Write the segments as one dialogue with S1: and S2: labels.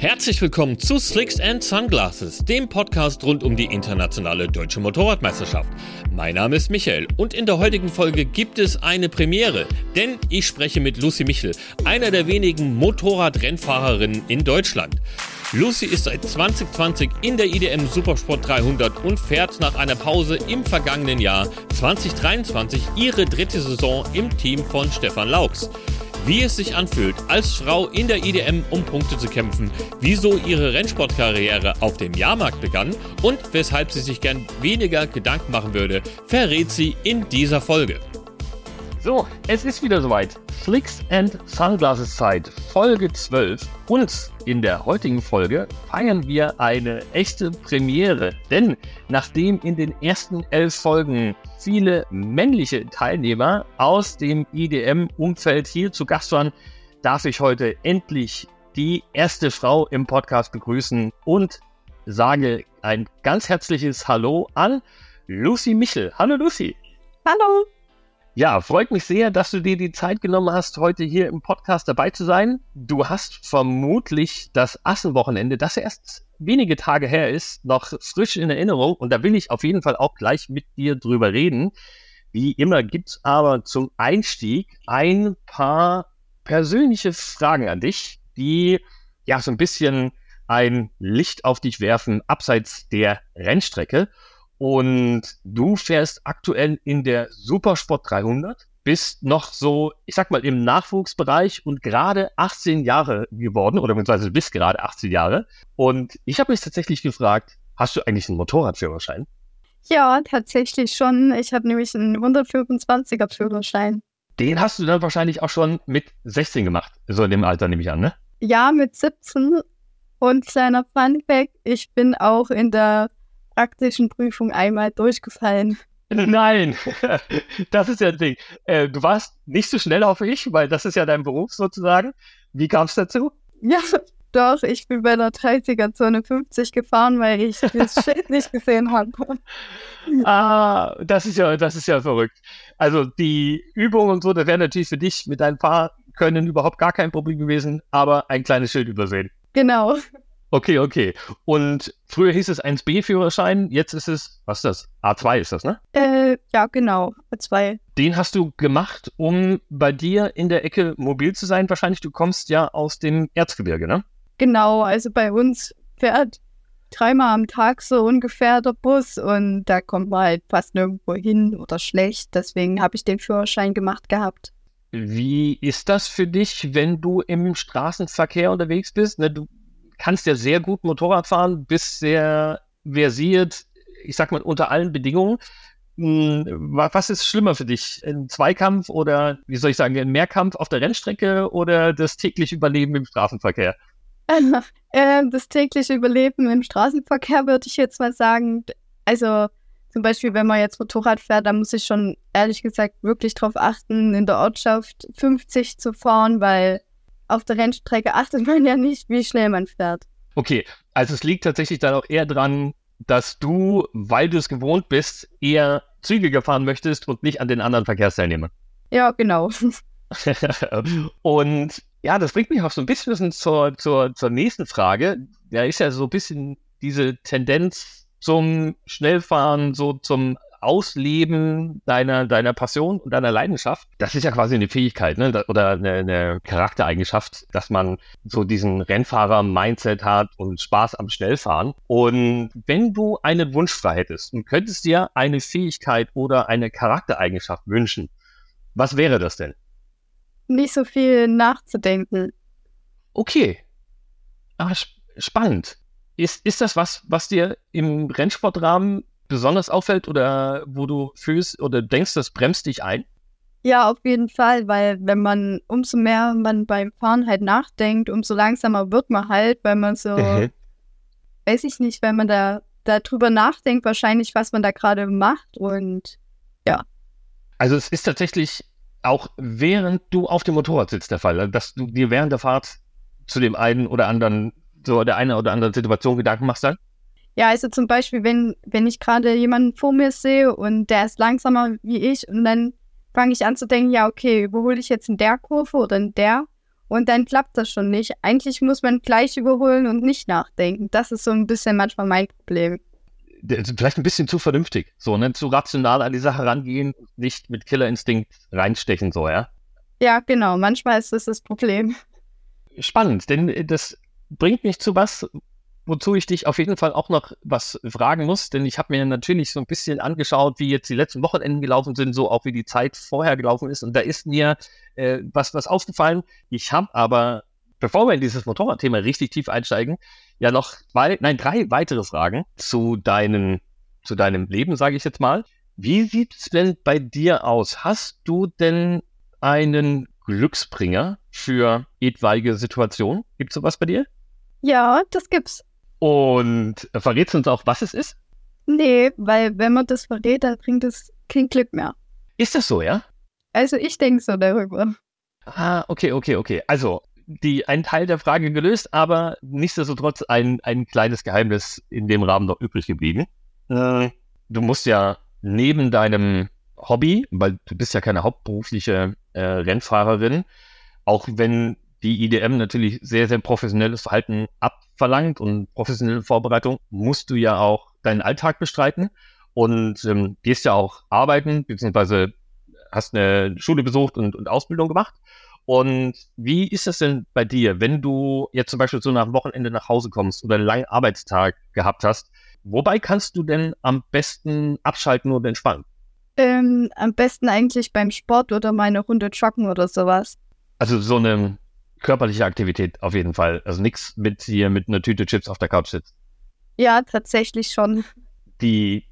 S1: Herzlich willkommen zu Slicks and Sunglasses, dem Podcast rund um die internationale deutsche Motorradmeisterschaft. Mein Name ist Michael und in der heutigen Folge gibt es eine Premiere, denn ich spreche mit Lucy Michel, einer der wenigen Motorradrennfahrerinnen in Deutschland. Lucy ist seit 2020 in der IDM Supersport 300 und fährt nach einer Pause im vergangenen Jahr 2023 ihre dritte Saison im Team von Stefan Laux wie es sich anfühlt, als Frau in der IDM um Punkte zu kämpfen, wieso ihre Rennsportkarriere auf dem Jahrmarkt begann und weshalb sie sich gern weniger Gedanken machen würde, verrät sie in dieser Folge. So, es ist wieder soweit. Flicks and Sunglasses Zeit, Folge 12. Und in der heutigen Folge feiern wir eine echte Premiere. Denn nachdem in den ersten elf Folgen viele männliche Teilnehmer aus dem IDM-Umfeld hier zu Gast waren, darf ich heute endlich die erste Frau im Podcast begrüßen und sage ein ganz herzliches Hallo an Lucy Michel. Hallo Lucy.
S2: Hallo.
S1: Ja, freut mich sehr, dass du dir die Zeit genommen hast, heute hier im Podcast dabei zu sein. Du hast vermutlich das Assenwochenende, das erst wenige Tage her ist, noch frisch in Erinnerung. Und da will ich auf jeden Fall auch gleich mit dir drüber reden. Wie immer gibt's aber zum Einstieg ein paar persönliche Fragen an dich, die ja so ein bisschen ein Licht auf dich werfen, abseits der Rennstrecke. Und du fährst aktuell in der Supersport 300, bist noch so, ich sag mal, im Nachwuchsbereich und gerade 18 Jahre geworden, oder beziehungsweise bist gerade 18 Jahre. Und ich habe mich tatsächlich gefragt, hast du eigentlich einen Motorradführerschein?
S2: Ja, tatsächlich schon. Ich habe nämlich einen 125er Führerschein.
S1: Den hast du dann wahrscheinlich auch schon mit 16 gemacht, so in dem Alter nehme ich an, ne?
S2: Ja, mit 17. Und kleiner Funfact, ich bin auch in der praktischen Prüfung einmal durchgefallen.
S1: Nein, das ist ja ein Ding. Äh, du warst nicht so schnell auf ich, weil das ist ja dein Beruf sozusagen. Wie kam es dazu?
S2: Ja, doch, ich bin bei der 30er Zone 50 gefahren, weil ich das Schild nicht gesehen habe.
S1: Ah, das ist ja, das ist ja verrückt. Also die Übung und so, das wäre natürlich für dich mit deinem Fahrkönnen überhaupt gar kein Problem gewesen, aber ein kleines Schild übersehen.
S2: Genau.
S1: Okay, okay. Und früher hieß es 1B-Führerschein, jetzt ist es, was ist das? A2 ist das, ne?
S2: Äh, ja, genau, A2.
S1: Den hast du gemacht, um bei dir in der Ecke mobil zu sein. Wahrscheinlich, du kommst ja aus dem Erzgebirge, ne?
S2: Genau, also bei uns fährt dreimal am Tag so ungefähr der Bus und da kommt man halt fast nirgendwo hin oder schlecht. Deswegen habe ich den Führerschein gemacht gehabt.
S1: Wie ist das für dich, wenn du im Straßenverkehr unterwegs bist? Ne, du kannst ja sehr gut Motorrad fahren, bist sehr versiert, ich sag mal, unter allen Bedingungen. Hm, was ist schlimmer für dich? Ein Zweikampf oder, wie soll ich sagen, ein Mehrkampf auf der Rennstrecke oder das tägliche Überleben im Straßenverkehr?
S2: Äh, das tägliche Überleben im Straßenverkehr würde ich jetzt mal sagen. Also zum Beispiel, wenn man jetzt Motorrad fährt, da muss ich schon ehrlich gesagt wirklich darauf achten, in der Ortschaft 50 zu fahren, weil auf der Rennstrecke achtet man ja nicht, wie schnell man fährt.
S1: Okay, also es liegt tatsächlich dann auch eher dran, dass du, weil du es gewohnt bist, eher zügiger fahren möchtest und nicht an den anderen Verkehrsteilnehmern.
S2: Ja, genau.
S1: und ja, das bringt mich auch so ein bisschen zur, zur, zur nächsten Frage. Da ist ja so ein bisschen diese Tendenz zum Schnellfahren, so zum Ausleben deiner, deiner Passion und deiner Leidenschaft, das ist ja quasi eine Fähigkeit ne? oder eine, eine Charaktereigenschaft, dass man so diesen Rennfahrer-Mindset hat und Spaß am Schnellfahren. Und wenn du einen Wunsch frei hättest und könntest dir eine Fähigkeit oder eine Charaktereigenschaft wünschen, was wäre das denn?
S2: Nicht so viel nachzudenken.
S1: Okay. Aber spannend. Ist, ist das was, was dir im Rennsportrahmen besonders auffällt oder wo du fühlst oder denkst, das bremst dich ein?
S2: Ja, auf jeden Fall, weil wenn man, umso mehr man beim Fahren halt nachdenkt, umso langsamer wird man halt, weil man so, mhm. weiß ich nicht, wenn man da darüber nachdenkt, wahrscheinlich, was man da gerade macht und ja.
S1: Also es ist tatsächlich auch während du auf dem Motorrad sitzt der Fall, dass du dir während der Fahrt zu dem einen oder anderen, so der einen oder anderen Situation Gedanken machst dann?
S2: Ja, also zum Beispiel, wenn, wenn ich gerade jemanden vor mir sehe und der ist langsamer wie ich und dann fange ich an zu denken, ja, okay, überhole ich jetzt in der Kurve oder in der? und dann klappt das schon nicht. Eigentlich muss man gleich überholen und nicht nachdenken. Das ist so ein bisschen manchmal mein Problem.
S1: Vielleicht ein bisschen zu vernünftig, so, ne? Zu rational an die Sache rangehen, nicht mit Killerinstinkt reinstechen, so, ja?
S2: Ja, genau. Manchmal ist das das Problem.
S1: Spannend, denn das bringt mich zu was, wozu ich dich auf jeden Fall auch noch was fragen muss, denn ich habe mir natürlich so ein bisschen angeschaut, wie jetzt die letzten Wochenenden gelaufen sind, so auch wie die Zeit vorher gelaufen ist. Und da ist mir äh, was, was aufgefallen. Ich habe aber, bevor wir in dieses Motorradthema richtig tief einsteigen, ja noch zwei, nein, drei weitere Fragen zu deinem, zu deinem Leben, sage ich jetzt mal. Wie sieht es denn bei dir aus? Hast du denn einen Glücksbringer für etwaige Situationen? Gibt es sowas bei dir?
S2: Ja, das gibt's.
S1: Und verrätst du uns auch, was es ist?
S2: Nee, weil wenn man das verrät, dann bringt es kein Glück mehr.
S1: Ist das so, ja?
S2: Also ich denke so darüber.
S1: Ah, okay, okay, okay. Also die, ein Teil der Frage gelöst, aber nichtsdestotrotz ein, ein kleines Geheimnis in dem Rahmen noch übrig geblieben. Äh, du musst ja neben deinem Hobby, weil du bist ja keine hauptberufliche äh, Rennfahrerin, auch wenn die IDM natürlich sehr, sehr professionelles Verhalten abverlangt und professionelle Vorbereitung, musst du ja auch deinen Alltag bestreiten und ähm, gehst ja auch arbeiten, beziehungsweise hast eine Schule besucht und, und Ausbildung gemacht. Und wie ist das denn bei dir, wenn du jetzt zum Beispiel so nach dem Wochenende nach Hause kommst oder einen langen Arbeitstag gehabt hast? Wobei kannst du denn am besten abschalten und entspannen?
S2: Ähm, am besten eigentlich beim Sport oder meine Runde joggen oder sowas.
S1: Also so eine körperliche Aktivität auf jeden Fall. Also nichts mit hier mit einer Tüte Chips auf der Couch sitzt.
S2: Ja, tatsächlich schon.
S1: Die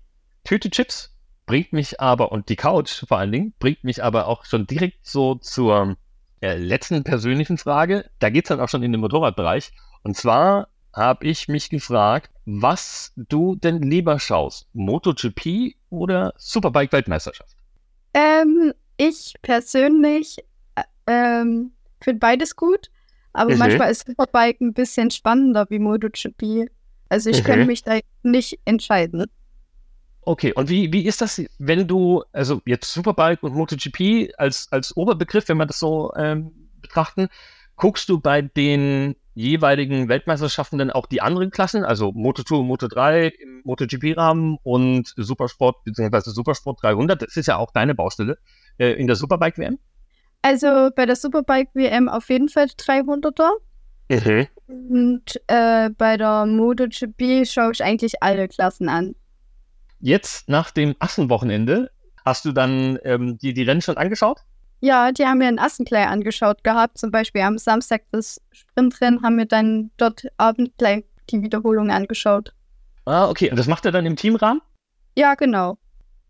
S1: Tüte Chips bringt mich aber, und die Couch vor allen Dingen, bringt mich aber auch schon direkt so zur äh, letzten persönlichen Frage. Da geht es dann auch schon in den Motorradbereich. Und zwar habe ich mich gefragt, was du denn lieber schaust. MotoGP oder Superbike-Weltmeisterschaft?
S2: Ähm, ich persönlich äh, ähm, finde beides gut, aber mhm. manchmal ist Superbike ein bisschen spannender wie MotoGP. Also ich mhm. kann mich da nicht entscheiden.
S1: Okay, und wie, wie ist das, wenn du, also jetzt Superbike und MotoGP als, als Oberbegriff, wenn wir das so ähm, betrachten, guckst du bei den jeweiligen Weltmeisterschaften dann auch die anderen Klassen, also Moto2 und Moto3 im MotoGP-Rahmen und Supersport bzw. Supersport 300, das ist ja auch deine Baustelle äh, in der Superbike-WM?
S2: Also bei der Superbike WM auf jeden Fall 300er. Mhm. Und äh, bei der MotoGP schaue ich eigentlich alle Klassen an.
S1: Jetzt nach dem Assenwochenende, hast du dann ähm, die, die Rennen schon angeschaut?
S2: Ja, die haben wir in Assen gleich angeschaut gehabt. Zum Beispiel am Samstag das Sprintrennen haben wir dann dort Abend gleich die Wiederholung angeschaut.
S1: Ah, okay. Und das macht er dann im Teamrahmen?
S2: Ja, genau.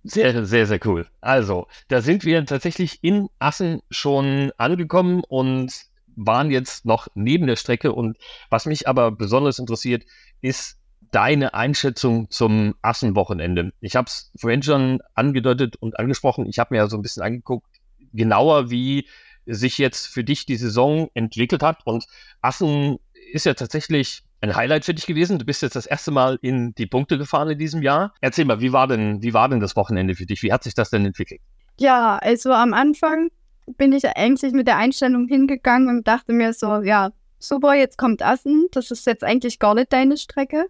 S1: Sehr, sehr, sehr cool. Also, da sind wir tatsächlich in Assen schon angekommen und waren jetzt noch neben der Strecke. Und was mich aber besonders interessiert, ist deine Einschätzung zum Assen-Wochenende. Ich habe es vorhin schon angedeutet und angesprochen. Ich habe mir ja so ein bisschen angeguckt, genauer, wie sich jetzt für dich die Saison entwickelt hat. Und Assen ist ja tatsächlich ein Highlight für dich gewesen. Du bist jetzt das erste Mal in die Punkte gefahren in diesem Jahr. Erzähl mal, wie war denn, wie war denn das Wochenende für dich? Wie hat sich das denn entwickelt?
S2: Ja, also am Anfang bin ich eigentlich mit der Einstellung hingegangen und dachte mir so, ja, super, jetzt kommt Assen. Das ist jetzt eigentlich gar nicht deine Strecke.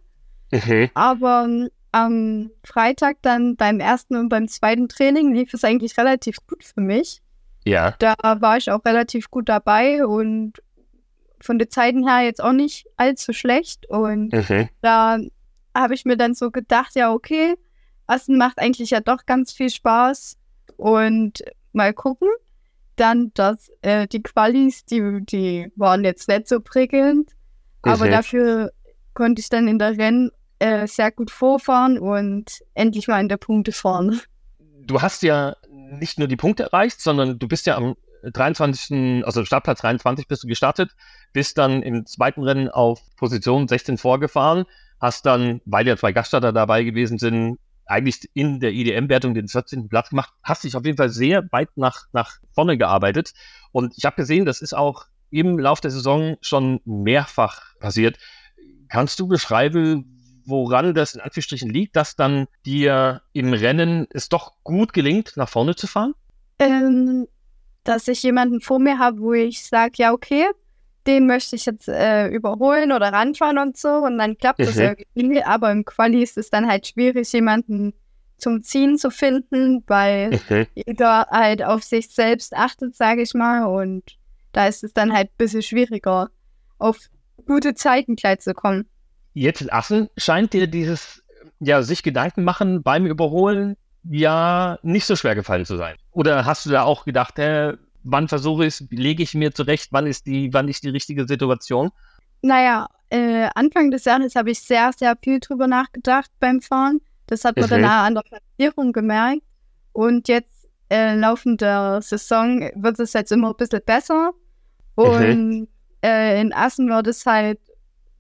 S2: Mhm. Aber am Freitag dann beim ersten und beim zweiten Training lief es eigentlich relativ gut für mich.
S1: Ja.
S2: Da war ich auch relativ gut dabei und von den Zeiten her jetzt auch nicht allzu schlecht. Und okay. da habe ich mir dann so gedacht, ja, okay, Assen macht eigentlich ja doch ganz viel Spaß. Und mal gucken. Dann das, äh, die Qualis, die, die waren jetzt nicht so prickelnd. Okay. Aber dafür konnte ich dann in der Rennen äh, sehr gut vorfahren und endlich mal in der Punkte fahren.
S1: Du hast ja nicht nur die Punkte erreicht, sondern du bist ja am 23., also Startplatz 23 bist du gestartet, bist dann im zweiten Rennen auf Position 16 vorgefahren, hast dann, weil ja zwei Gaststarter dabei gewesen sind, eigentlich in der IDM-Wertung den 14. Platz gemacht, hast dich auf jeden Fall sehr weit nach, nach vorne gearbeitet. Und ich habe gesehen, das ist auch im Lauf der Saison schon mehrfach passiert. Kannst du beschreiben, woran das in Anführungsstrichen liegt, dass dann dir im Rennen es doch gut gelingt, nach vorne zu fahren?
S2: Ähm, dass ich jemanden vor mir habe, wo ich sage, ja, okay, den möchte ich jetzt äh, überholen oder ranfahren und so. Und dann klappt das
S1: Mhm.
S2: irgendwie. Aber im Quali ist es dann halt schwierig, jemanden zum Ziehen zu finden, weil
S1: Mhm.
S2: jeder halt auf sich selbst achtet, sage ich mal. Und da ist es dann halt ein bisschen schwieriger, auf gute Zeiten gleich zu kommen.
S1: Jetzt in Assen scheint dir dieses, ja, sich Gedanken machen beim Überholen ja nicht so schwer gefallen zu sein. Oder hast du da auch gedacht, äh, wann versuche ich es, lege ich mir zurecht, wann ist die, wann ist die richtige Situation?
S2: Naja, äh, Anfang des Jahres habe ich sehr, sehr viel drüber nachgedacht beim Fahren. Das hat man
S1: Mhm.
S2: dann auch an der Platzierung gemerkt. Und jetzt äh, laufender Saison wird es jetzt immer ein bisschen besser. Und äh, in Assen war das halt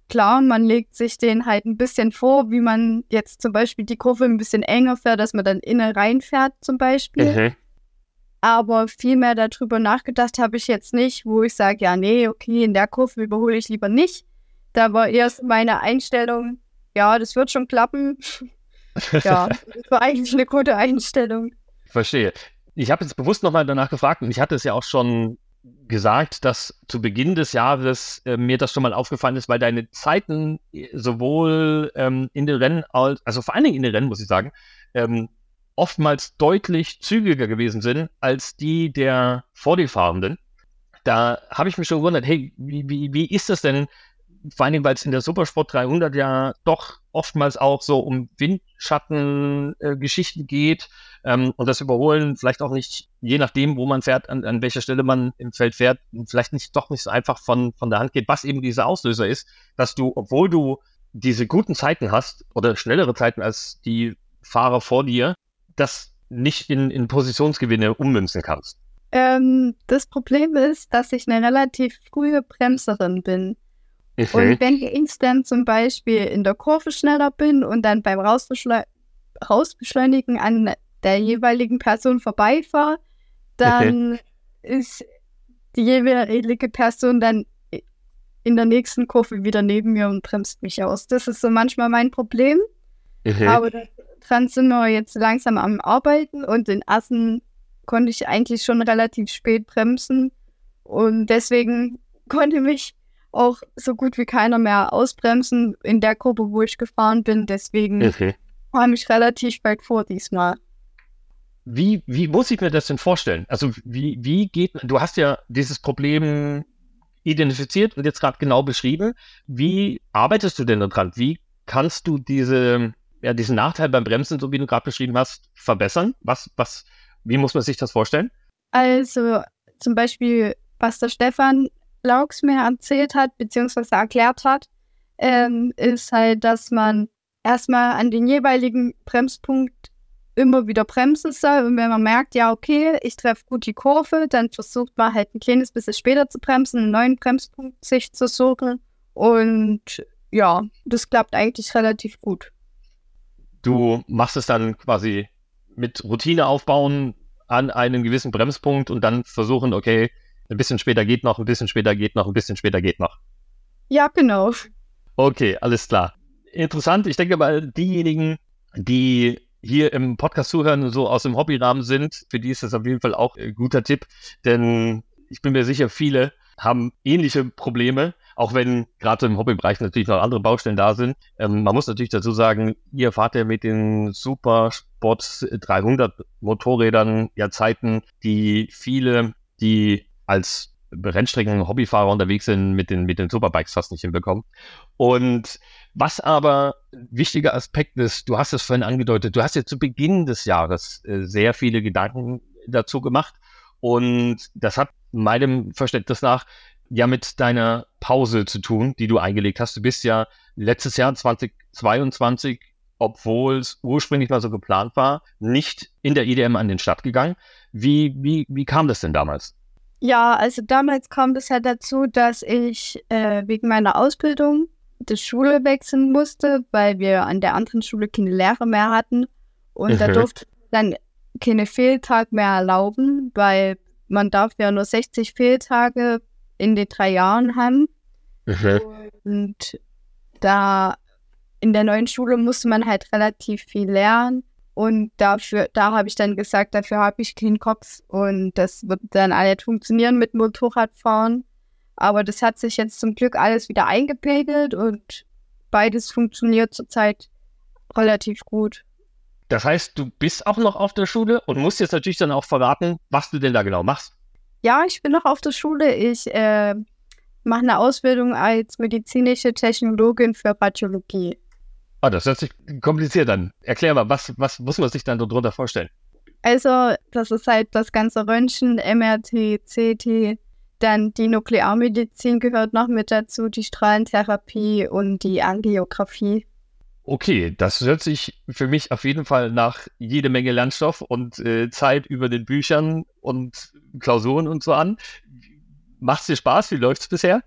S2: klar, man legt sich den halt ein bisschen vor, wie man jetzt zum Beispiel die Kurve ein bisschen enger fährt, dass man dann innen reinfährt zum Beispiel.
S1: Mhm.
S2: Aber viel mehr darüber nachgedacht habe ich jetzt nicht, wo ich sage, ja, nee, okay, in der Kurve überhole ich lieber nicht. Da war erst meine Einstellung, ja, das wird schon klappen. Ja, das war eigentlich eine gute Einstellung.
S1: Verstehe. Ich habe jetzt bewusst nochmal danach gefragt und ich hatte es ja auch schon gesagt, dass zu Beginn des Jahres äh, mir das schon mal aufgefallen ist, weil deine Zeiten äh, sowohl ähm, in den Rennen, als, also vor allen Dingen in den Rennen, muss ich sagen, ähm, oftmals deutlich zügiger gewesen sind als die der vor dir Fahrenden. Da habe ich mich schon gewundert, hey, wie, wie, wie ist das denn? Vor allen Dingen, weil es in der Supersport 300 ja doch oftmals auch so um Windschatten-Geschichten geht ähm, und das Überholen vielleicht auch nicht, je nachdem, wo man fährt, an, an welcher Stelle man im Feld fährt, vielleicht nicht doch nicht so einfach von, von der Hand geht, was eben dieser Auslöser ist, dass du, obwohl du diese guten Zeiten hast oder schnellere Zeiten als die Fahrer vor dir, das nicht in, in Positionsgewinne ummünzen kannst.
S2: Ähm, das Problem ist, dass ich eine relativ frühe Bremserin bin.
S1: Mhm.
S2: Und wenn ich dann zum Beispiel in der Kurve schneller bin und dann beim Rausbeschleu Rausbeschleunigen an der jeweiligen Person vorbeifahre, dann ist die jeweilige Person dann in der nächsten Kurve wieder neben mir und bremst mich aus. Das ist so manchmal mein Problem.
S1: Mhm.
S2: Aber daran sind wir jetzt langsam am Arbeiten und in Assen konnte ich eigentlich schon relativ spät bremsen. Und deswegen konnte mich auch so gut wie keiner mehr ausbremsen in der Gruppe, wo ich gefahren bin. Deswegen
S1: Mhm.
S2: war ich relativ weit vor diesmal.
S1: Wie, wie muss ich mir das denn vorstellen? Also wie, wie geht, du hast ja dieses Problem identifiziert und jetzt gerade genau beschrieben. Wie arbeitest du denn daran? Wie kannst du diese, ja, diesen Nachteil beim Bremsen, so wie du gerade beschrieben hast, verbessern? Was, was, wie muss man sich das vorstellen?
S2: Also zum Beispiel, was der Stefan Laux mir erzählt hat, beziehungsweise erklärt hat, ähm, ist halt, dass man erstmal an den jeweiligen Bremspunkt immer wieder bremsen soll. Und wenn man merkt, ja, okay, ich treffe gut die Kurve, dann versucht man halt ein kleines bisschen später zu bremsen, einen neuen Bremspunkt sich zu suchen. Und ja, das klappt eigentlich relativ gut.
S1: Du machst es dann quasi mit Routine aufbauen an einen gewissen Bremspunkt und dann versuchen, okay, ein bisschen später geht noch, ein bisschen später geht noch, ein bisschen später geht noch.
S2: Ja, genau.
S1: Okay, alles klar. Interessant. Ich denke mal, diejenigen, die hier im Podcast zuhören und so aus dem Hobbyrahmen sind, für die ist das auf jeden Fall auch ein guter Tipp, denn ich bin mir sicher, viele haben ähnliche Probleme, auch wenn gerade im Hobbybereich natürlich noch andere Baustellen da sind. Ähm, man muss natürlich dazu sagen, ihr fahrt ja mit den Supersport 300 Motorrädern ja Zeiten, die viele, die als Rennstrecken-Hobbyfahrer unterwegs sind, mit den, mit den Superbikes fast nicht hinbekommen. Und was aber wichtiger Aspekt ist, du hast es vorhin angedeutet, du hast ja zu Beginn des Jahres äh, sehr viele Gedanken dazu gemacht. Und das hat meinem Verständnis nach ja mit deiner Pause zu tun, die du eingelegt hast. Du bist ja letztes Jahr 2022, obwohl es ursprünglich mal so geplant war, nicht in der IDM an den Start gegangen. Wie, wie, wie kam das denn damals?
S2: Ja, also damals kam es ja dazu, dass ich äh, wegen meiner Ausbildung die Schule wechseln musste, weil wir an der anderen Schule keine Lehre mehr hatten. Und da
S1: Mhm.
S2: durfte ich dann keine Fehltage mehr erlauben, weil man darf ja nur 60 Fehltage in den drei Jahren haben. Und da in der neuen Schule musste man halt relativ viel lernen. Und dafür, da habe ich dann gesagt, dafür habe ich keinen Kopf und das wird dann alles funktionieren mit Motorradfahren, Aber das hat sich jetzt zum Glück alles wieder eingepegelt und beides funktioniert zurzeit relativ gut.
S1: Das heißt, du bist auch noch auf der Schule und musst jetzt natürlich dann auch verraten, was du denn da genau machst.
S2: Ja, ich bin noch auf der Schule. Ich äh, mache eine Ausbildung als medizinische Technologin für Radiologie.
S1: Ah, das hört sich kompliziert an. Erklär mal, was, was muss man sich dann darunter vorstellen?
S2: Also, das ist halt das ganze Röntgen, MRT, CT, dann die Nuklearmedizin gehört noch mit dazu, die Strahlentherapie und die Angiografie.
S1: Okay, das hört sich für mich auf jeden Fall nach jede Menge Lernstoff und äh, Zeit über den Büchern und Klausuren und so an. Macht es dir Spaß? Wie läuft es bisher?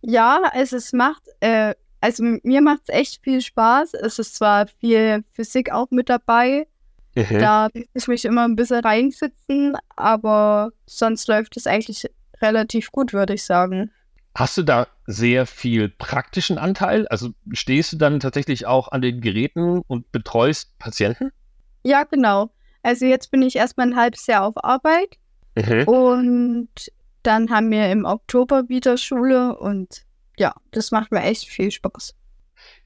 S2: Ja, es ist, macht, äh, also mir macht es echt viel Spaß. Es ist zwar viel Physik auch mit dabei. Mhm. Da muss ich mich immer ein bisschen reinsitzen, aber sonst läuft es eigentlich relativ gut, würde ich sagen.
S1: Hast du da sehr viel praktischen Anteil? Also stehst du dann tatsächlich auch an den Geräten und betreust Patienten?
S2: Ja, genau. Also jetzt bin ich erstmal ein halbes Jahr auf Arbeit mhm. und dann haben wir im Oktober wieder Schule und ja, das macht mir echt viel Spaß.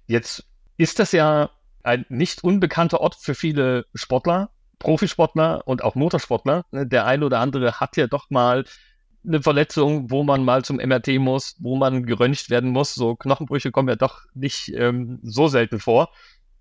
S1: Jetzt ist das ja ein nicht unbekannter Ort für viele Sportler, Profisportler und auch Motorsportler. Der eine oder andere hat ja doch mal eine Verletzung, wo man mal zum MRT muss, wo man geröntgt werden muss. So Knochenbrüche kommen ja doch nicht ähm, so selten vor.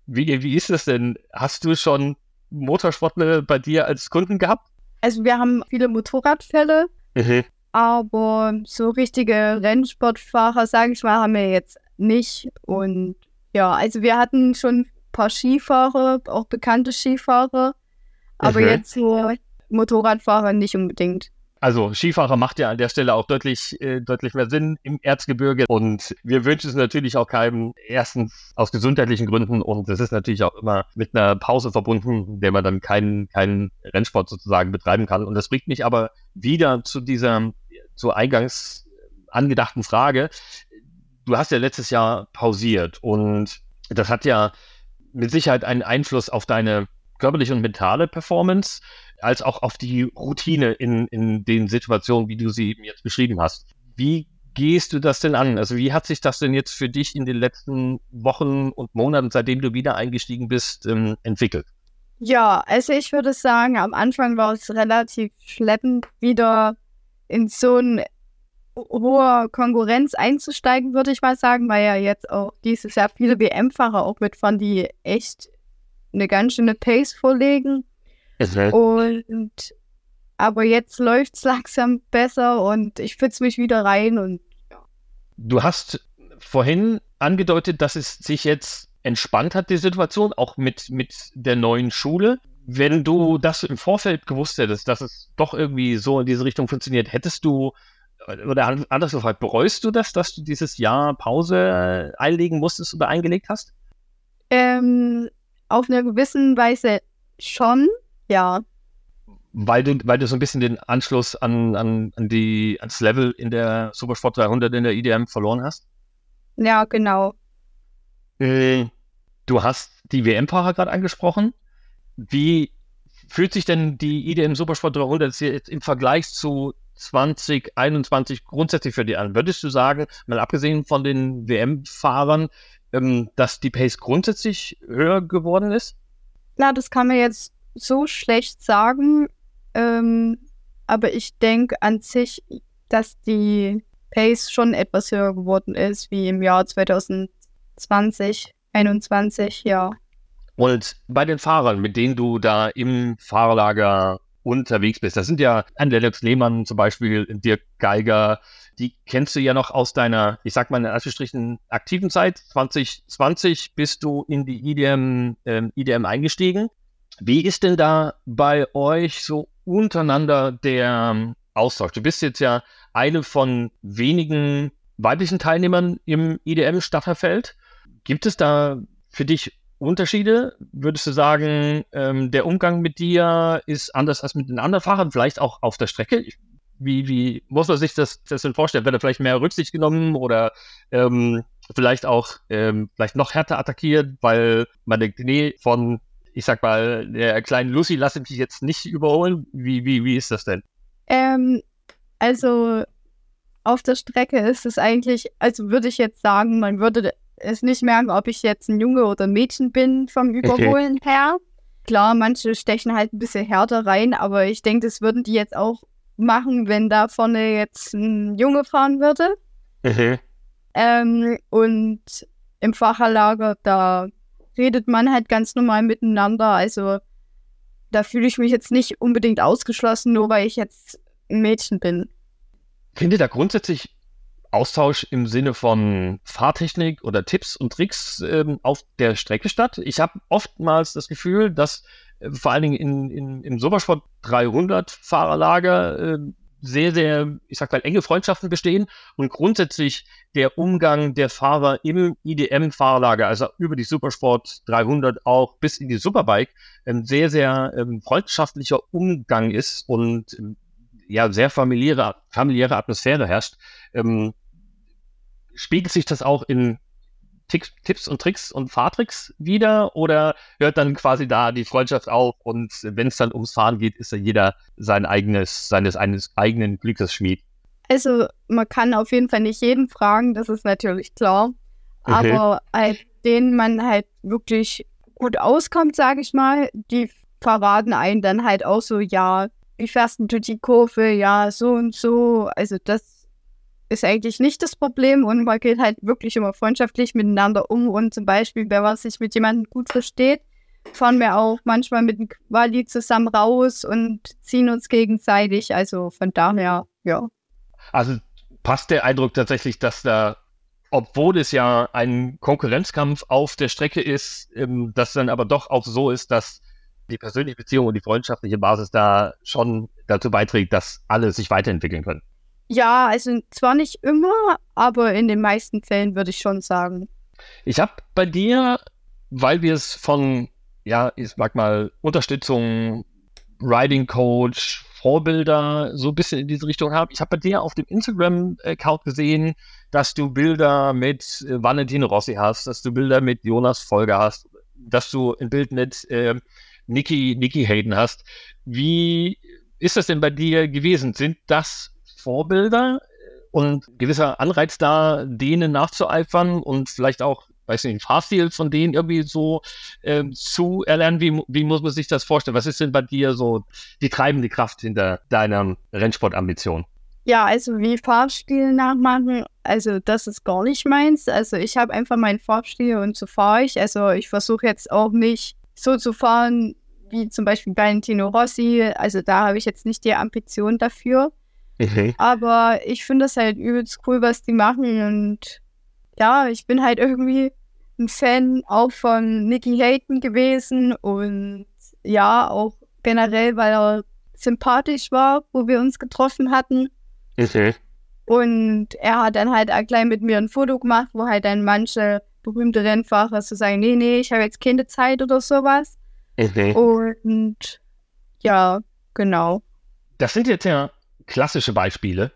S1: Wie, wie ist das denn? Hast du schon Motorsportler bei dir als Kunden gehabt?
S2: Also wir haben viele Motorradfälle, mhm. Aber so richtige Rennsportfahrer, sage ich mal, haben wir jetzt nicht. Und ja, also wir hatten schon ein paar Skifahrer, auch bekannte Skifahrer, aber mhm. jetzt so Motorradfahrer nicht unbedingt.
S1: Also Skifahrer macht ja an der Stelle auch deutlich, äh, deutlich mehr Sinn im Erzgebirge und wir wünschen es natürlich auch keinem, erstens aus gesundheitlichen Gründen und es ist natürlich auch immer mit einer Pause verbunden, der man dann keinen, keinen Rennsport sozusagen betreiben kann. Und das bringt mich aber wieder zu dieser, zur eingangs angedachten Frage. Du hast ja letztes Jahr pausiert und das hat ja mit Sicherheit einen Einfluss auf deine körperliche und mentale Performance als auch auf die Routine in, in den Situationen, wie du sie jetzt beschrieben hast. Wie gehst du das denn an? Also wie hat sich das denn jetzt für dich in den letzten Wochen und Monaten, seitdem du wieder eingestiegen bist, ähm, entwickelt?
S2: Ja, also ich würde sagen, am Anfang war es relativ schleppend, wieder in so eine hohe Konkurrenz einzusteigen, würde ich mal sagen, weil ja jetzt auch dieses Jahr viele WM-Fahrer auch mitfahren, die echt eine ganz schöne Pace vorlegen. Und aber jetzt läuft es langsam besser und ich pfütze mich wieder rein und ja.
S1: Du hast vorhin angedeutet, dass es sich jetzt entspannt hat, die Situation, auch mit, mit der neuen Schule. Wenn du das im Vorfeld gewusst hättest, dass es doch irgendwie so in diese Richtung funktioniert, hättest du, oder anders gefragt, bereust du das, dass du dieses Jahr Pause einlegen musstest oder eingelegt hast?
S2: Ähm, auf einer gewissen Weise schon, ja.
S1: Weil du, weil du so ein bisschen den Anschluss an, an, an die, ans Level in der Supersport 300 in der IDM verloren hast?
S2: Ja, genau.
S1: Äh, du hast die WM-Fahrer gerade angesprochen. Wie fühlt sich denn die IDM Supersport 300 jetzt im Vergleich zu 2021 grundsätzlich für dich an? Würdest du sagen, mal abgesehen von den WM-Fahrern, ähm, dass die Pace grundsätzlich höher geworden ist?
S2: Na, das kann man jetzt so schlecht sagen. Ähm, aber ich denke an sich, dass die Pace schon etwas höher geworden ist wie im Jahr 2020, 2021, ja.
S1: Und bei den Fahrern, mit denen du da im Fahrerlager unterwegs bist, das sind ja Alex Lehmann zum Beispiel, Dirk Geiger, die kennst du ja noch aus deiner, ich sag mal in Anführungsstrichen, aktiven Zeit. 2020 bist du in die IDM, äh, IDM eingestiegen. Wie ist denn da bei euch so untereinander der ähm, Austausch? Du bist jetzt ja eine von wenigen weiblichen Teilnehmern im IDM-Staffelfeld. Gibt es da für dich Unterschiede? Würdest du sagen, ähm, der Umgang mit dir ist anders als mit den anderen Fahrern, vielleicht auch auf der Strecke? Wie, wie muss man sich das, das denn vorstellen? Wird da vielleicht mehr Rücksicht genommen oder ähm, vielleicht auch ähm, vielleicht noch härter attackiert, weil man denkt, nee, von ich sag mal, der kleinen Lucy lasse mich jetzt nicht überholen. Wie, wie, wie ist das denn?
S2: Ähm, also auf der Strecke ist es eigentlich, also würde ich jetzt sagen, man würde es nicht merken, ob ich jetzt ein Junge oder ein Mädchen bin vom Überholen okay. her. Klar, manche stechen halt ein bisschen härter rein, aber ich denke, das würden die jetzt auch machen, wenn da vorne jetzt ein Junge fahren würde.
S1: Mhm.
S2: Ähm, und im Fahrerlager, da redet man halt ganz normal miteinander. Also da fühle ich mich jetzt nicht unbedingt ausgeschlossen, nur weil ich jetzt ein Mädchen bin.
S1: Findet da grundsätzlich Austausch im Sinne von Fahrtechnik oder Tipps und Tricks ähm, auf der Strecke statt? Ich habe oftmals das Gefühl, dass äh, vor allen Dingen in, in, im Supersport 300 Fahrerlager äh, sehr, sehr, ich sag mal, enge Freundschaften bestehen und grundsätzlich der Umgang der Fahrer im IDM-Fahrerlager, also über die Supersport 300 auch bis in die Superbike, ein sehr, sehr ähm, freundschaftlicher Umgang ist und ähm, ja, sehr familiäre, familiäre Atmosphäre herrscht. Ähm, spiegelt sich das auch in Tipps und Tricks und Fahrtricks wieder oder hört dann quasi da die Freundschaft auf und wenn es dann ums Fahren geht, ist ja jeder sein eigenes, seines eines eigenen Glückes Schmied?
S2: Also man kann auf jeden Fall nicht jeden fragen, das ist natürlich klar. Okay. Aber halt, denen man halt wirklich gut auskommt, sage ich mal, die verraten einen dann halt auch so, ja, wie fährst du die Kurve, ja, so und so. Also das ist eigentlich nicht das Problem und man geht halt wirklich immer freundschaftlich miteinander um und zum Beispiel, wenn man sich mit jemandem gut versteht, fahren wir auch manchmal mit dem Quali zusammen raus und ziehen uns gegenseitig. Also von daher, ja.
S1: Also passt der Eindruck tatsächlich, dass da, obwohl es ja ein Konkurrenzkampf auf der Strecke ist, ähm, dass dann aber doch auch so ist, dass die persönliche Beziehung und die freundschaftliche Basis da schon dazu beiträgt, dass alle sich weiterentwickeln können.
S2: Ja, also zwar nicht immer, aber in den meisten Fällen würde ich schon sagen.
S1: Ich habe bei dir, weil wir es von, ja, ich mag mal Unterstützung, Riding Coach, Vorbilder so ein bisschen in diese Richtung haben. Ich habe bei dir auf dem Instagram-Account gesehen, dass du Bilder mit äh, Valentino Rossi hast, dass du Bilder mit Jonas Folger hast, dass du ein Bild mit äh, Nikki Hayden hast. Wie ist das denn bei dir gewesen? Sind das Vorbilder und gewisser Anreiz da, denen nachzueifern und vielleicht auch, weiß nicht, den Fahrstil von denen irgendwie so äh, zu erlernen? Wie, wie muss man sich das vorstellen? Was ist denn bei dir so die treibende Kraft hinter deiner Rennsportambition?
S2: Ja, also wie Fahrstil nachmachen, also das ist gar nicht meins. Also ich habe einfach meinen Fahrstil und so fahre ich. Also ich versuche jetzt auch nicht so zu fahren wie zum Beispiel Valentino Rossi. Also da habe ich jetzt nicht die Ambition dafür. Mhm. Aber ich finde das halt übelst cool, was die machen. Und ja, ich bin halt irgendwie ein Fan auch von Nicky Hayton gewesen und ja, auch generell, weil er sympathisch war, wo wir uns getroffen hatten.
S1: Mhm.
S2: Und er hat dann halt auch gleich mit mir ein Foto gemacht, wo halt dann manche berühmte Rennfahrer so sagen, nee, nee, ich habe jetzt keine Zeit oder sowas.
S1: Mhm.
S2: Und ja, genau.
S1: Das sind jetzt ja klassische Beispiele.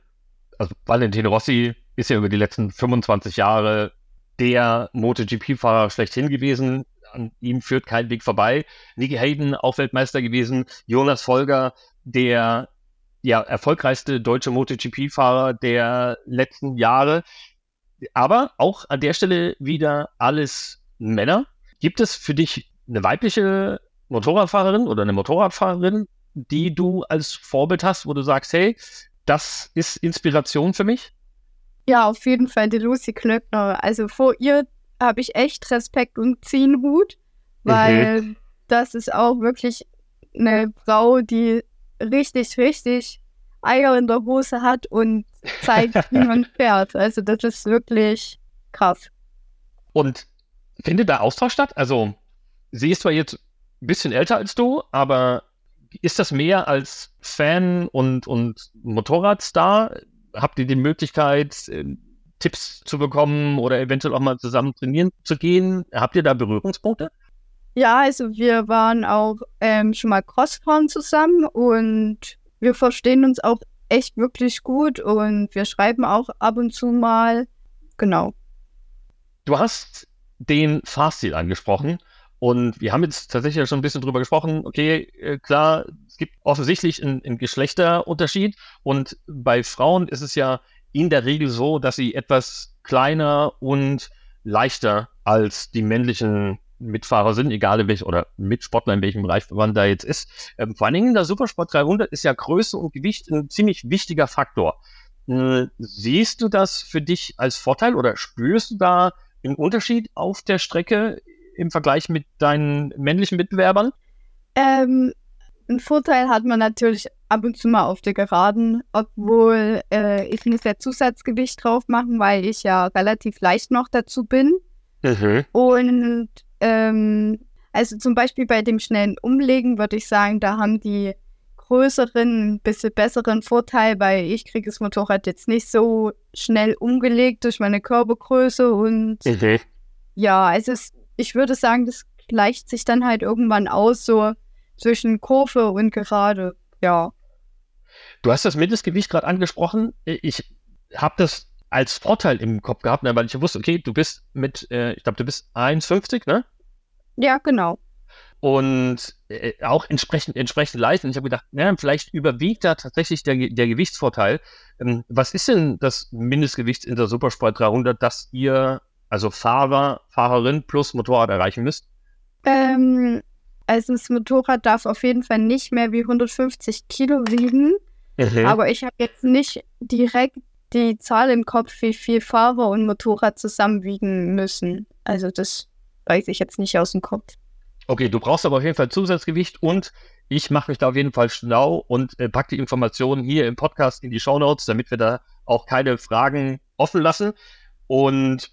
S1: Also Valentino Rossi ist ja über die letzten 25 Jahre der MotoGP-Fahrer schlechthin gewesen. An ihm führt kein Weg vorbei. Nicky Hayden, auch Weltmeister gewesen. Jonas Folger, der ja, erfolgreichste deutsche MotoGP-Fahrer der letzten Jahre. Aber auch an der Stelle wieder alles Männer. Gibt es für dich eine weibliche Motorradfahrerin oder eine Motorradfahrerin, die du als Vorbild hast, wo du sagst, hey, das ist Inspiration für mich?
S2: Ja, auf jeden Fall die Lucy Klöckner. Also vor ihr habe ich echt Respekt und Ziehenhut, weil mhm. das ist auch wirklich eine Frau, die richtig, richtig Eier in der Hose hat und zeigt, wie man fährt. Also das ist wirklich krass.
S1: Und findet da Austausch statt? Also sie ist zwar jetzt ein bisschen älter als du, aber ist das mehr als Fan und, und Motorradstar? Habt ihr die Möglichkeit, äh, Tipps zu bekommen oder eventuell auch mal zusammen trainieren zu gehen? Habt ihr da Berührungspunkte?
S2: Ja, also wir waren auch ähm, schon mal Crossfahren zusammen und wir verstehen uns auch echt wirklich gut und wir schreiben auch ab und zu mal. Genau.
S1: Du hast den Fahrstil angesprochen. Und wir haben jetzt tatsächlich schon ein bisschen drüber gesprochen. Okay, äh, klar, es gibt offensichtlich einen, einen Geschlechterunterschied. Und bei Frauen ist es ja in der Regel so, dass sie etwas kleiner und leichter als die männlichen Mitfahrer sind, egal in welchem, oder Mitsportler in welchem Bereich man da jetzt ist. Ähm, vor allen Dingen in der Supersport 300 ist ja Größe und Gewicht ein ziemlich wichtiger Faktor. Äh, siehst du das für dich als Vorteil oder spürst du da einen Unterschied auf der Strecke im Vergleich mit deinen männlichen Mitbewerbern?
S2: Ähm, einen Vorteil hat man natürlich ab und zu mal auf der Geraden, obwohl äh, ich muss ja Zusatzgewicht drauf machen, weil ich ja relativ leicht noch dazu bin. Mhm. Und ähm, also zum Beispiel bei dem schnellen Umlegen würde ich sagen, da haben die größeren, ein bisschen besseren Vorteil, weil ich kriege das Motorrad jetzt nicht so schnell umgelegt durch meine Körpergröße und mhm. ja, also es, ich würde sagen, das gleicht sich dann halt irgendwann aus, so zwischen Kurve und gerade, ja.
S1: Du hast das Mindestgewicht gerade angesprochen. Ich habe das als Vorteil im Kopf gehabt, ne, weil ich wusste, okay, du bist mit, äh, ich glaube, du bist 1,50, ne?
S2: Ja, genau.
S1: Und äh, auch entsprechend, entsprechend leicht. Und ich habe gedacht, ja, vielleicht überwiegt da tatsächlich der, der Gewichtsvorteil. Ähm, was ist denn das Mindestgewicht in der Supersport 300, das ihr, also Fahrer, Fahrerin plus Motorrad erreichen müsst?
S2: Ähm, also das Motorrad darf auf jeden Fall nicht mehr wie 150 Kilo wiegen. Mhm. Aber ich habe jetzt nicht direkt die Zahl im Kopf, wie viel Fahrer und Motorrad zusammenwiegen müssen. Also das weiß ich jetzt nicht aus dem Kopf.
S1: Okay, du brauchst aber auf jeden Fall Zusatzgewicht und ich mache mich da auf jeden Fall schlau und äh, packe die Informationen hier im Podcast in die Show Notes, damit wir da auch keine Fragen offen lassen. Und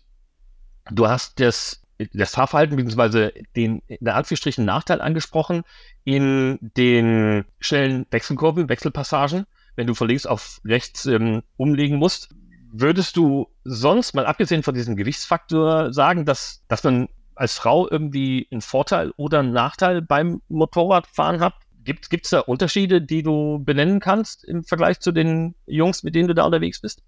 S1: du hast das das Fahrverhalten bzw. den in der Anführungsstrichen Nachteil angesprochen in den schnellen Wechselkurven, Wechselpassagen, wenn du von links auf rechts ähm, umlegen musst. Würdest du sonst, mal abgesehen von diesem Gewichtsfaktor, sagen, dass, dass man als Frau irgendwie einen Vorteil oder einen Nachteil beim Motorradfahren hat? Gibt es da Unterschiede, die du benennen kannst im Vergleich zu den Jungs, mit denen du da unterwegs bist?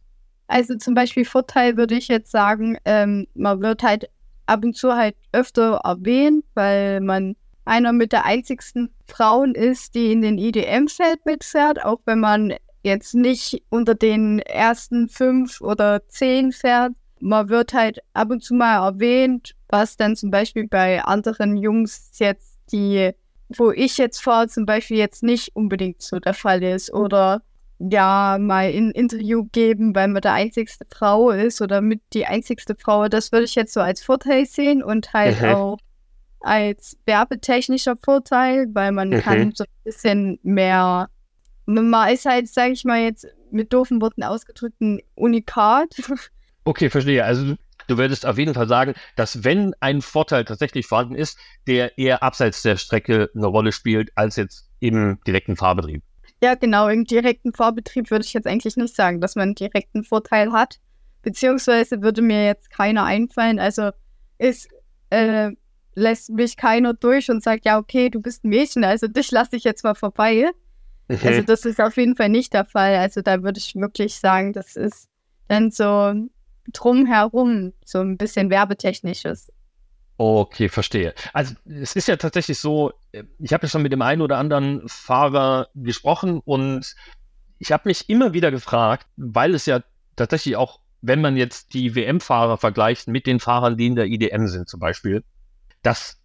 S2: Also zum Beispiel Vorteil würde ich jetzt sagen, ähm, man wird halt ab und zu halt öfter erwähnt, weil man einer mit der einzigsten Frauen ist, die in den IDM-Feld mitfährt, auch wenn man jetzt nicht unter den ersten fünf oder zehn fährt. Man wird halt ab und zu mal erwähnt, was dann zum Beispiel bei anderen Jungs jetzt die, wo ich jetzt fahre, zum Beispiel jetzt nicht unbedingt so der Fall ist. Oder ja mal ein Interview geben, weil man der einzigste Frau ist oder mit die einzigste Frau. Das würde ich jetzt so als Vorteil sehen und halt mhm. auch als werbetechnischer Vorteil, weil man mhm. kann so ein bisschen mehr, man ist halt, sage ich mal jetzt mit doofen Worten ausgedrückt, ein Unikat.
S1: Okay, verstehe. Also du würdest auf jeden Fall sagen, dass wenn ein Vorteil tatsächlich vorhanden ist, der eher abseits der Strecke eine Rolle spielt, als jetzt im direkten Fahrbetrieb.
S2: Ja, genau. Im direkten Vorbetrieb würde ich jetzt eigentlich nicht sagen, dass man einen direkten Vorteil hat. Beziehungsweise würde mir jetzt keiner einfallen. Also es äh, lässt mich keiner durch und sagt, ja, okay, du bist ein Mädchen, also dich lasse ich jetzt mal vorbei. Okay. Also das ist auf jeden Fall nicht der Fall. Also da würde ich wirklich sagen, das ist dann so drumherum, so ein bisschen werbetechnisches.
S1: Okay, verstehe. Also es ist ja tatsächlich so, äh, ich habe ja schon mit dem einen oder anderen Fahrer gesprochen und ich habe mich immer wieder gefragt, weil es ja tatsächlich auch, wenn man jetzt die WM-Fahrer vergleicht mit den Fahrern, die in der IDM sind zum Beispiel, dass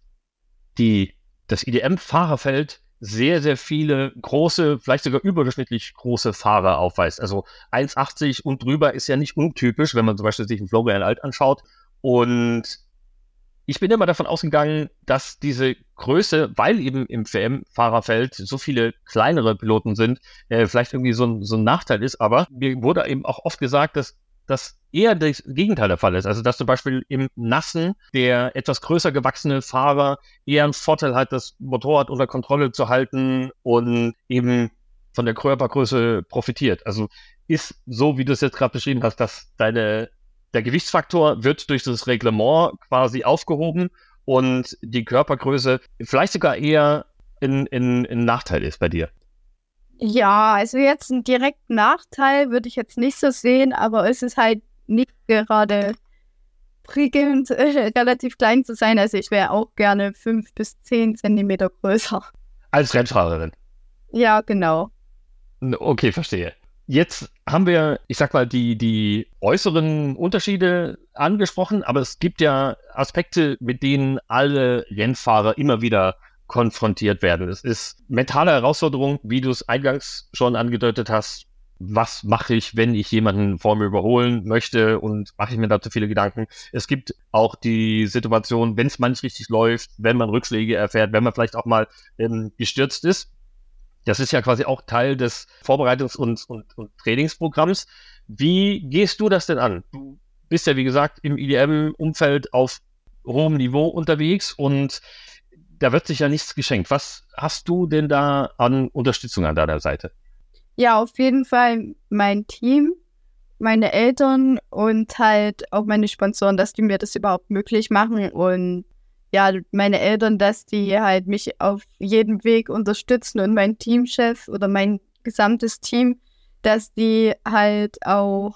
S1: die, das IDM-Fahrerfeld sehr, sehr viele große, vielleicht sogar überdurchschnittlich große Fahrer aufweist. Also 1,80 und drüber ist ja nicht untypisch, wenn man zum Beispiel sich einen Florian Alt anschaut. Und ich bin immer davon ausgegangen, dass diese Größe, weil eben im WM-Fahrerfeld so viele kleinere Piloten sind, äh, vielleicht irgendwie so ein, so ein Nachteil ist. Aber mir wurde eben auch oft gesagt, dass das eher das Gegenteil der Fall ist. Also dass zum Beispiel im Nassen der etwas größer gewachsene Fahrer eher einen Vorteil hat, das Motorrad unter Kontrolle zu halten und eben von der Körpergröße profitiert. Also ist so, wie du es jetzt gerade beschrieben hast, dass deine der Gewichtsfaktor wird durch das Reglement quasi aufgehoben und die Körpergröße vielleicht sogar eher ein, ein, ein Nachteil ist bei dir.
S2: Ja, also jetzt einen direkten Nachteil würde ich jetzt nicht so sehen, aber es ist halt nicht gerade prickelnd, äh, relativ klein zu sein. Also ich wäre auch gerne fünf bis zehn Zentimeter größer.
S1: Als Rennfahrerin?
S2: Ja, genau.
S1: Okay, verstehe. Jetzt haben wir, ich sag mal, die, die äußeren Unterschiede angesprochen, aber es gibt ja Aspekte, mit denen alle Rennfahrer immer wieder konfrontiert werden. Es ist mentale Herausforderung, wie du es eingangs schon angedeutet hast. Was mache ich, wenn ich jemanden vor mir überholen möchte und mache ich mir da zu viele Gedanken? Es gibt auch die Situation, wenn es mal nicht richtig läuft, wenn man Rückschläge erfährt, wenn man vielleicht auch mal ähm, gestürzt ist. Das ist ja quasi auch Teil des Vorbereitungs- und, und, und Trainingsprogramms. Wie gehst du das denn an? Du bist ja, wie gesagt, im IDM-Umfeld auf hohem Niveau unterwegs und da wird sich ja nichts geschenkt. Was hast du denn da an Unterstützung an deiner Seite?
S2: Ja, auf jeden Fall mein Team, meine Eltern und halt auch meine Sponsoren, dass die mir das überhaupt möglich machen und ja, meine Eltern, dass die halt mich auf jedem Weg unterstützen und mein Teamchef oder mein gesamtes Team, dass die halt auch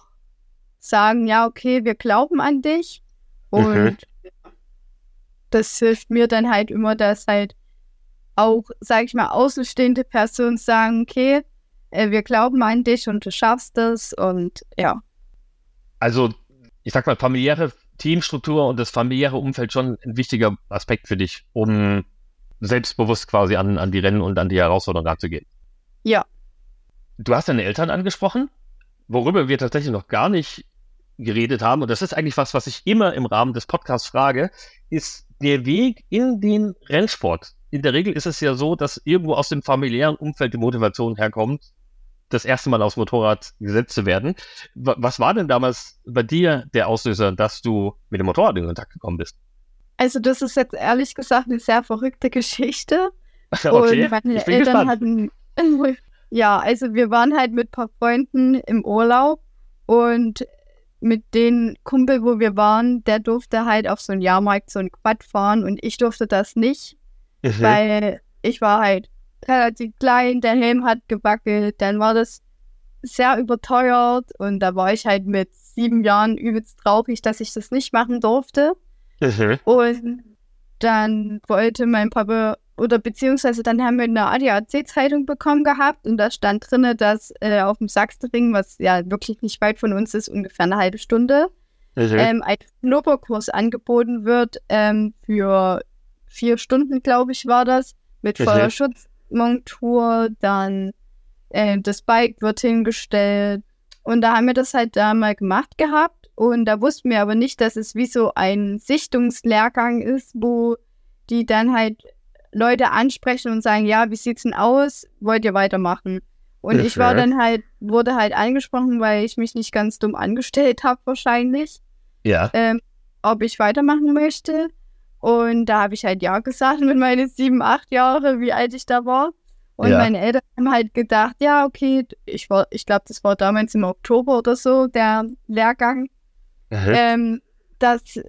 S2: sagen, ja, okay, wir glauben an dich und mhm das hilft mir dann halt immer, dass halt auch, sag ich mal, außenstehende Personen sagen, okay, äh, wir glauben an dich und du schaffst es und ja.
S1: Also, ich sag mal, familiäre Teamstruktur und das familiäre Umfeld schon ein wichtiger Aspekt für dich, um selbstbewusst quasi an, an die Rennen und an die Herausforderungen ranzugehen.
S2: Ja.
S1: Du hast deine Eltern angesprochen, worüber wir tatsächlich noch gar nicht geredet haben, und das ist eigentlich was, was ich immer im Rahmen des Podcasts frage, ist der Weg in den Rennsport. In der Regel ist es ja so, dass irgendwo aus dem familiären Umfeld die Motivation herkommt, das erste Mal aufs Motorrad gesetzt zu werden. Was war denn damals bei dir der Auslöser, dass du mit dem Motorrad in Kontakt gekommen bist?
S2: Also das ist jetzt ehrlich gesagt eine sehr verrückte Geschichte.
S1: okay, und meine Eltern gespannt.
S2: hatten, ja, also wir waren halt mit ein paar Freunden im Urlaub und mit den Kumpel, wo wir waren, der durfte halt auf so einen Jahrmarkt so ein Quad fahren und ich durfte das nicht, mhm. weil ich war halt relativ klein, der Helm hat gewackelt, dann war das sehr überteuert und da war ich halt mit sieben Jahren übelst traurig, dass ich das nicht machen durfte. Mhm. Und dann wollte mein Papa oder beziehungsweise dann haben wir eine ADAC-Zeitung bekommen gehabt und da stand drin, dass äh, auf dem Sachsenring, was ja wirklich nicht weit von uns ist, ungefähr eine halbe Stunde, mhm. ähm, ein Schnupperkurs angeboten wird ähm, für vier Stunden, glaube ich, war das, mit mhm. Feuerschutzmontur, dann äh, das Bike wird hingestellt und da haben wir das halt da mal gemacht gehabt und da wussten wir aber nicht, dass es wie so ein Sichtungslehrgang ist, wo die dann halt Leute ansprechen und sagen, ja, wie sieht's denn aus? Wollt ihr weitermachen? Und ja, ich war dann halt, wurde halt angesprochen, weil ich mich nicht ganz dumm angestellt habe wahrscheinlich.
S1: Ja.
S2: Ähm, ob ich weitermachen möchte. Und da habe ich halt ja gesagt mit meinen sieben, acht Jahre, wie alt ich da war. Und ja. meine Eltern haben halt gedacht, ja, okay, ich war, ich glaube, das war damals im Oktober oder so, der Lehrgang. Mhm. Ähm, dass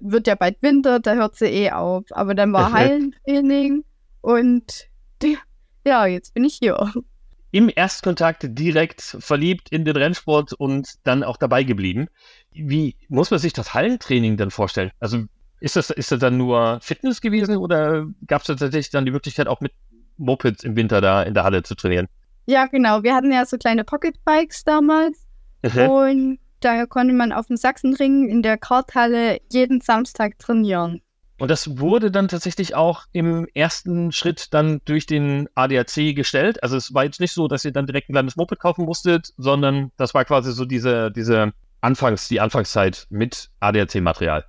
S2: wird ja bald Winter, da hört sie eh auf. Aber dann war Hallentraining und die, ja, jetzt bin ich hier.
S1: Im Erstkontakt direkt verliebt in den Rennsport und dann auch dabei geblieben. Wie muss man sich das Hallentraining dann vorstellen? Also ist das, ist das dann nur Fitness gewesen oder gab es tatsächlich dann die Möglichkeit, auch mit Mopeds im Winter da in der Halle zu trainieren?
S2: Ja, genau. Wir hatten ja so kleine Pocketbikes damals. Mhm. Und Daher konnte man auf dem Sachsenring in der Karthalle jeden Samstag trainieren.
S1: Und das wurde dann tatsächlich auch im ersten Schritt dann durch den ADAC gestellt. Also es war jetzt nicht so, dass ihr dann direkt ein kleines Moped kaufen musstet, sondern das war quasi so diese, diese Anfangs, die Anfangszeit mit ADAC-Material.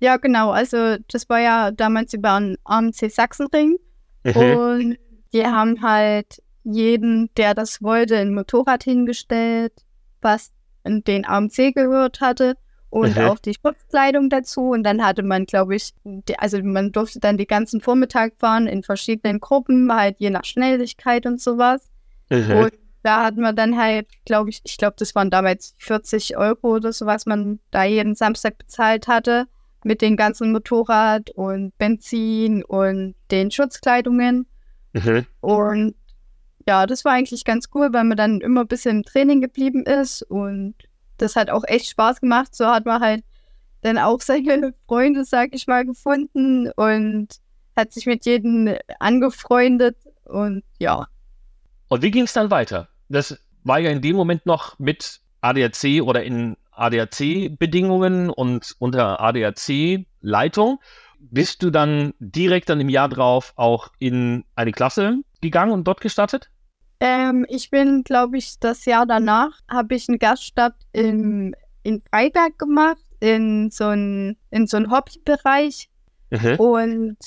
S2: Ja, genau. Also das war ja damals über einen AMC Sachsenring. Mhm. Und die haben halt jeden, der das wollte, ein Motorrad hingestellt, was den AMC gehört hatte und mhm. auch die Schutzkleidung dazu. Und dann hatte man, glaube ich, die, also man durfte dann die ganzen Vormittag fahren in verschiedenen Gruppen, halt je nach Schnelligkeit und sowas. Mhm. Und da hat man dann halt, glaube ich, ich glaube, das waren damals 40 Euro oder so, was man da jeden Samstag bezahlt hatte mit den ganzen Motorrad und Benzin und den Schutzkleidungen. Mhm. Und ja, das war eigentlich ganz cool, weil man dann immer ein bisschen im Training geblieben ist und das hat auch echt Spaß gemacht. So hat man halt dann auch seine Freunde, sag ich mal, gefunden und hat sich mit jedem angefreundet und ja.
S1: Und wie ging es dann weiter? Das war ja in dem Moment noch mit ADAC oder in ADAC-Bedingungen und unter ADAC-Leitung. Bist du dann direkt dann im Jahr drauf auch in eine Klasse gegangen und dort gestartet?
S2: Ähm, ich bin, glaube ich, das Jahr danach habe ich einen Gaststart in, in Freiberg gemacht, in so einen in so Hobbybereich. Mhm. Und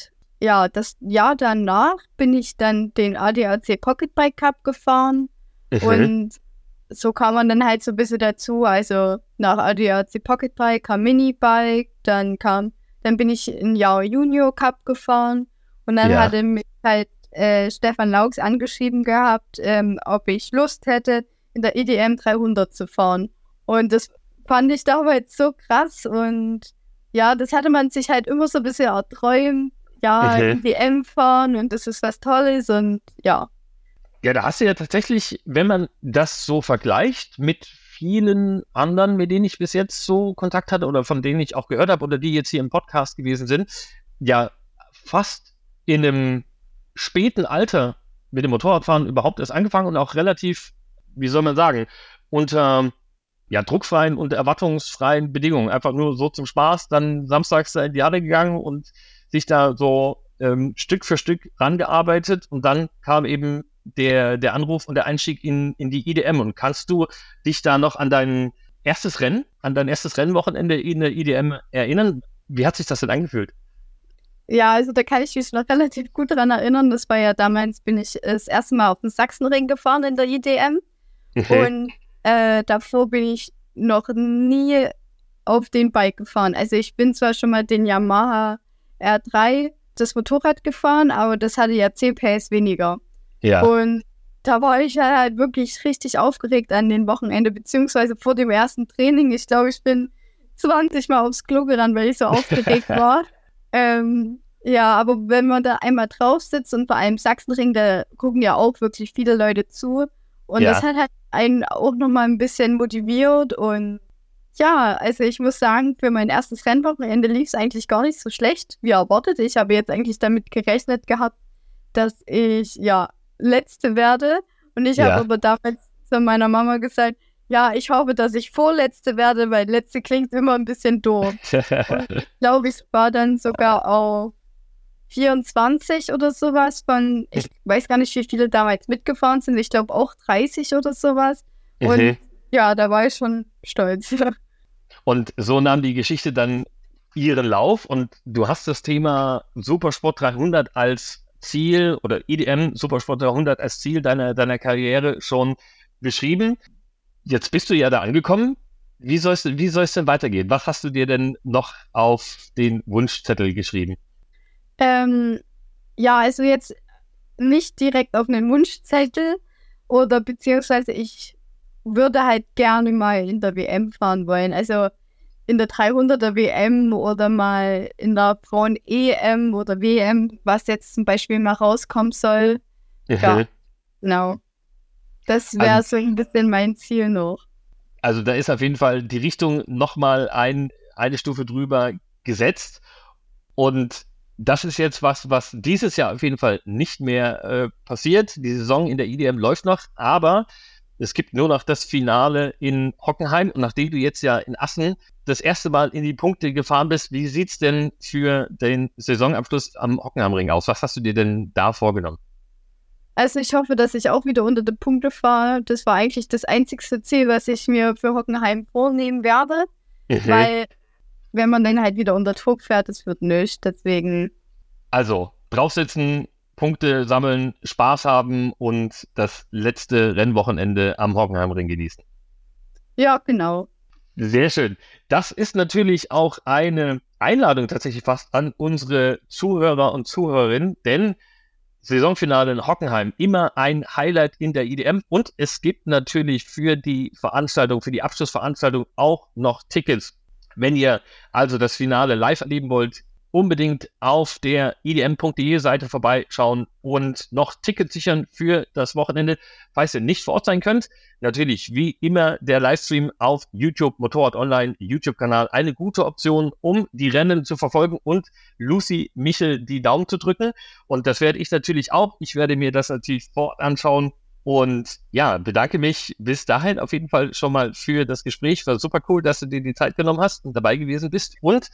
S2: ja, das Jahr danach bin ich dann den ADAC Pocket Bike Cup gefahren. Mhm. Und so kam man dann halt so ein bisschen dazu. Also nach ADAC Pocket Bike kam Mini Bike, dann kam, dann bin ich in Jahr Junior Cup gefahren. Und dann ja. hatte mich halt äh, Stefan Laux angeschrieben gehabt, ähm, ob ich Lust hätte, in der EDM 300 zu fahren. Und das fand ich damals so krass und ja, das hatte man sich halt immer so ein bisschen erträumt. Ja, okay. EDM fahren und das ist was Tolles und ja.
S1: Ja, da hast du ja tatsächlich, wenn man das so vergleicht mit vielen anderen, mit denen ich bis jetzt so Kontakt hatte oder von denen ich auch gehört habe oder die jetzt hier im Podcast gewesen sind, ja fast in einem späten Alter mit dem Motorradfahren überhaupt erst angefangen und auch relativ, wie soll man sagen, unter ja, druckfreien und erwartungsfreien Bedingungen. Einfach nur so zum Spaß, dann samstags in die Halle gegangen und sich da so ähm, Stück für Stück rangearbeitet und dann kam eben der, der Anruf und der Einstieg in, in die IDM. Und kannst du dich da noch an dein erstes Rennen, an dein erstes Rennwochenende in der IDM erinnern? Wie hat sich das denn angefühlt?
S2: Ja, also da kann ich mich noch relativ gut daran erinnern. Das war ja damals, bin ich das erste Mal auf den Sachsenring gefahren in der IDM. Mhm. Und äh, davor bin ich noch nie auf den Bike gefahren. Also ich bin zwar schon mal den Yamaha R3 das Motorrad gefahren, aber das hatte ja 10 PS weniger. Ja. Und da war ich halt wirklich richtig aufgeregt an den Wochenende, beziehungsweise vor dem ersten Training. Ich glaube, ich bin 20 Mal aufs Klo gerannt, weil ich so aufgeregt war. Ähm, ja, aber wenn man da einmal drauf sitzt und bei einem Sachsenring, da gucken ja auch wirklich viele Leute zu. Und ja. das hat halt einen auch nochmal ein bisschen motiviert. Und ja, also ich muss sagen, für mein erstes Rennwochenende lief es eigentlich gar nicht so schlecht, wie erwartet. Ich habe jetzt eigentlich damit gerechnet gehabt, dass ich ja Letzte werde. Und ich ja. habe aber damals zu meiner Mama gesagt, ja, ich hoffe, dass ich Vorletzte werde, weil Letzte klingt immer ein bisschen doof. ich glaube, ich war dann sogar auch 24 oder sowas von, ich weiß gar nicht, wie viele damals mitgefahren sind. Ich glaube auch 30 oder sowas. Und mhm. ja, da war ich schon stolz.
S1: Und so nahm die Geschichte dann ihren Lauf und du hast das Thema Supersport 300 als Ziel oder IDM Supersport 300 als Ziel deiner, deiner Karriere schon beschrieben. Jetzt bist du ja da angekommen. Wie soll es wie soll's denn weitergehen? Was hast du dir denn noch auf den Wunschzettel geschrieben?
S2: Ähm, ja, also jetzt nicht direkt auf einen Wunschzettel oder beziehungsweise ich würde halt gerne mal in der WM fahren wollen. Also in der 300er WM oder mal in der Frauen EM oder WM, was jetzt zum Beispiel mal rauskommen soll. Ja, genau. Das wäre also, so ein bisschen mein Ziel noch.
S1: Also da ist auf jeden Fall die Richtung nochmal ein, eine Stufe drüber gesetzt. Und das ist jetzt was, was dieses Jahr auf jeden Fall nicht mehr äh, passiert. Die Saison in der IDM läuft noch, aber es gibt nur noch das Finale in Hockenheim. Und nachdem du jetzt ja in Assen das erste Mal in die Punkte gefahren bist, wie sieht es denn für den Saisonabschluss am Hockenheimring aus? Was hast du dir denn da vorgenommen?
S2: Also ich hoffe, dass ich auch wieder unter die Punkte fahre. Das war eigentlich das einzigste Ziel, was ich mir für Hockenheim vornehmen werde. Mhm. Weil wenn man dann halt wieder unter Druck fährt, es wird nichts. Deswegen.
S1: Also draufsitzen, Punkte sammeln, Spaß haben und das letzte Rennwochenende am Hockenheimring genießen.
S2: Ja, genau.
S1: Sehr schön. Das ist natürlich auch eine Einladung tatsächlich fast an unsere Zuhörer und Zuhörerinnen, denn Saisonfinale in Hockenheim immer ein Highlight in der IDM und es gibt natürlich für die Veranstaltung, für die Abschlussveranstaltung auch noch Tickets. Wenn ihr also das Finale live erleben wollt, unbedingt auf der idm.de Seite vorbeischauen und noch Tickets sichern für das Wochenende, falls ihr nicht vor Ort sein könnt. Natürlich, wie immer, der Livestream auf YouTube, Motorrad Online, YouTube-Kanal, eine gute Option, um die Rennen zu verfolgen und Lucy Michel die Daumen zu drücken. Und das werde ich natürlich auch. Ich werde mir das natürlich vor Ort anschauen Und ja, bedanke mich bis dahin auf jeden Fall schon mal für das Gespräch. War super cool, dass du dir die Zeit genommen hast und dabei gewesen bist und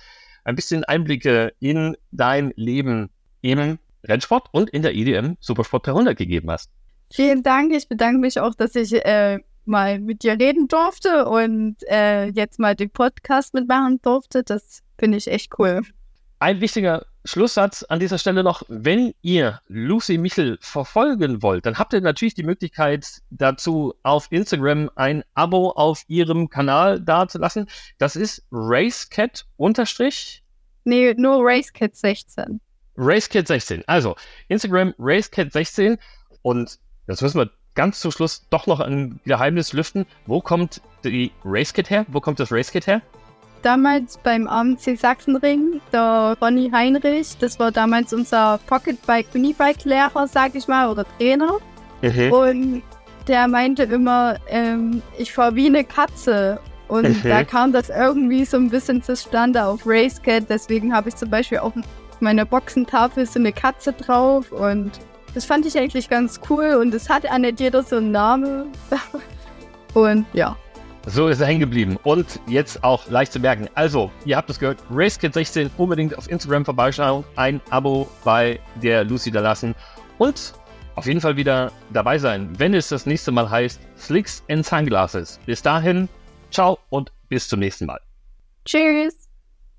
S1: ein bisschen Einblicke in dein Leben im Rennsport und in der IDM Supersport 300 gegeben hast.
S2: Vielen Dank. Ich bedanke mich auch, dass ich äh, mal mit dir reden durfte und äh, jetzt mal den Podcast mitmachen durfte. Das finde ich echt cool.
S1: Ein wichtiger Schlusssatz an dieser Stelle noch, wenn ihr Lucy Michel verfolgen wollt, dann habt ihr natürlich die Möglichkeit dazu auf Instagram ein Abo auf ihrem Kanal dazulassen. Das ist Racecat unterstrich.
S2: Nee, nur Racecat 16.
S1: Racecat 16. Also Instagram Racecat 16 und jetzt müssen wir ganz zum Schluss doch noch ein Geheimnis lüften. Wo kommt die Racecat her? Wo kommt das Racecat her?
S2: Damals beim AMC Sachsenring, der Ronny Heinrich, das war damals unser Pocketbike Unibike Lehrer, sag ich mal, oder Trainer. Mhm. Und der meinte immer, ähm, ich fahre wie eine Katze. Und mhm. da kam das irgendwie so ein bisschen zustande auf Racecat. Deswegen habe ich zum Beispiel auf meiner Boxentafel so eine Katze drauf. Und das fand ich eigentlich ganz cool. Und es hat ja nicht jeder so einen Namen. und ja.
S1: So ist er hängen geblieben. Und jetzt auch leicht zu merken. Also, ihr habt es gehört, RaceKid16 unbedingt auf Instagram vorbeischauen, ein Abo bei der Lucy da lassen und auf jeden Fall wieder dabei sein, wenn es das nächste Mal heißt Slicks and Sunglasses. Bis dahin, ciao und bis zum nächsten Mal.
S2: Tschüss.